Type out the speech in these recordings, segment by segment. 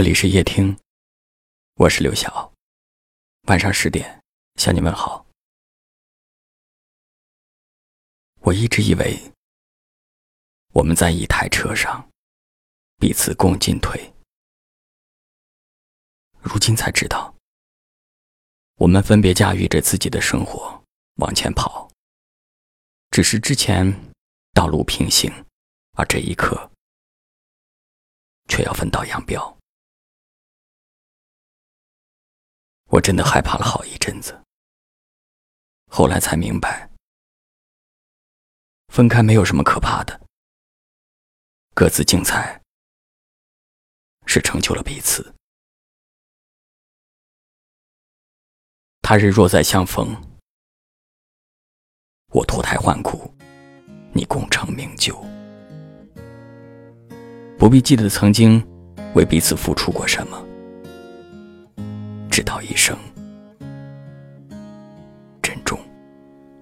这里是夜听，我是刘晓。晚上十点向你问好。我一直以为我们在一台车上，彼此共进退。如今才知道，我们分别驾驭着自己的生活往前跑。只是之前道路平行，而这一刻却要分道扬镳。我真的害怕了好一阵子，后来才明白，分开没有什么可怕的，各自精彩是成就了彼此。他日若再相逢，我脱胎换骨，你功成名就，不必记得曾经为彼此付出过什么。直到一生珍重。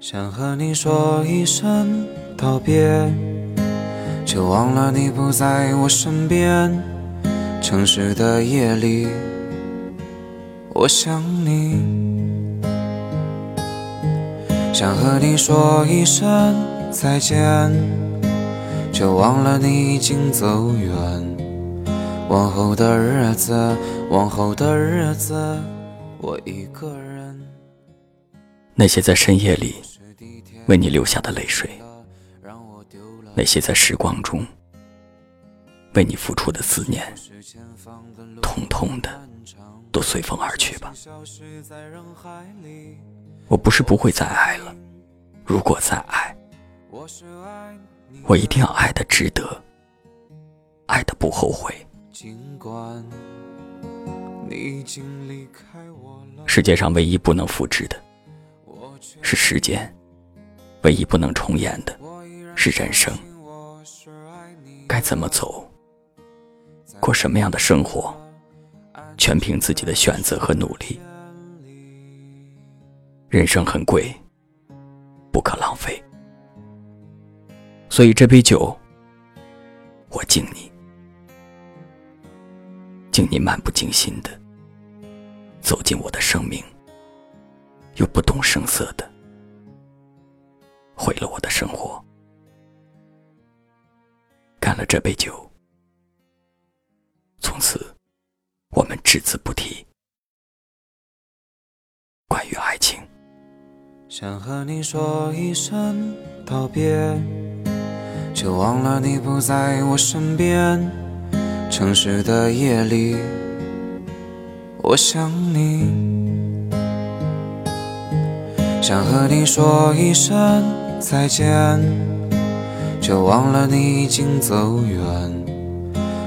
想和你说一声道别，却忘了你不在我身边。城市的夜里，我想你。想和你说一声再见，却忘了你已经走远。往后的日子，往后的日子，我一个人。那些在深夜里为你流下的泪水，那些在时光中为你付出的思念，通通的都随风而去吧。我不是不会再爱了，如果再爱，我一定要爱的值得，爱的不后悔。尽管世界上唯一不能复制的，是时间；唯一不能重演的，是人生。该怎么走，过什么样的生活，全凭自己的选择和努力。人生很贵，不可浪费。所以这杯酒，我敬你。请你漫不经心的走进我的生命，又不动声色的毁了我的生活。干了这杯酒，从此我们只字不提关于爱情。想和你说一声道别，却忘了你不在我身边。城市的夜里，我想你，想和你说一声再见，却忘了你已经走远。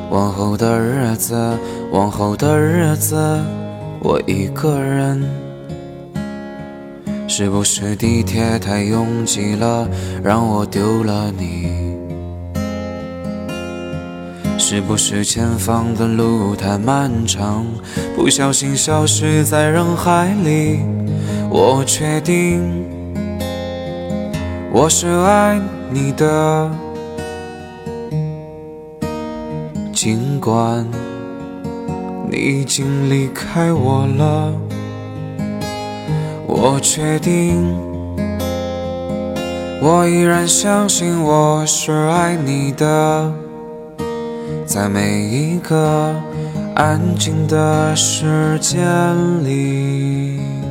往后的日子，往后的日子，我一个人。是不是地铁太拥挤了，让我丢了你？是不是前方的路太漫长，不小心消失在人海里？我确定我是爱你的，尽管你已经离开我了。我确定我依然相信我是爱你的。在每一个安静的时间里。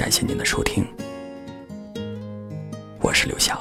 感谢您的收听，我是刘翔。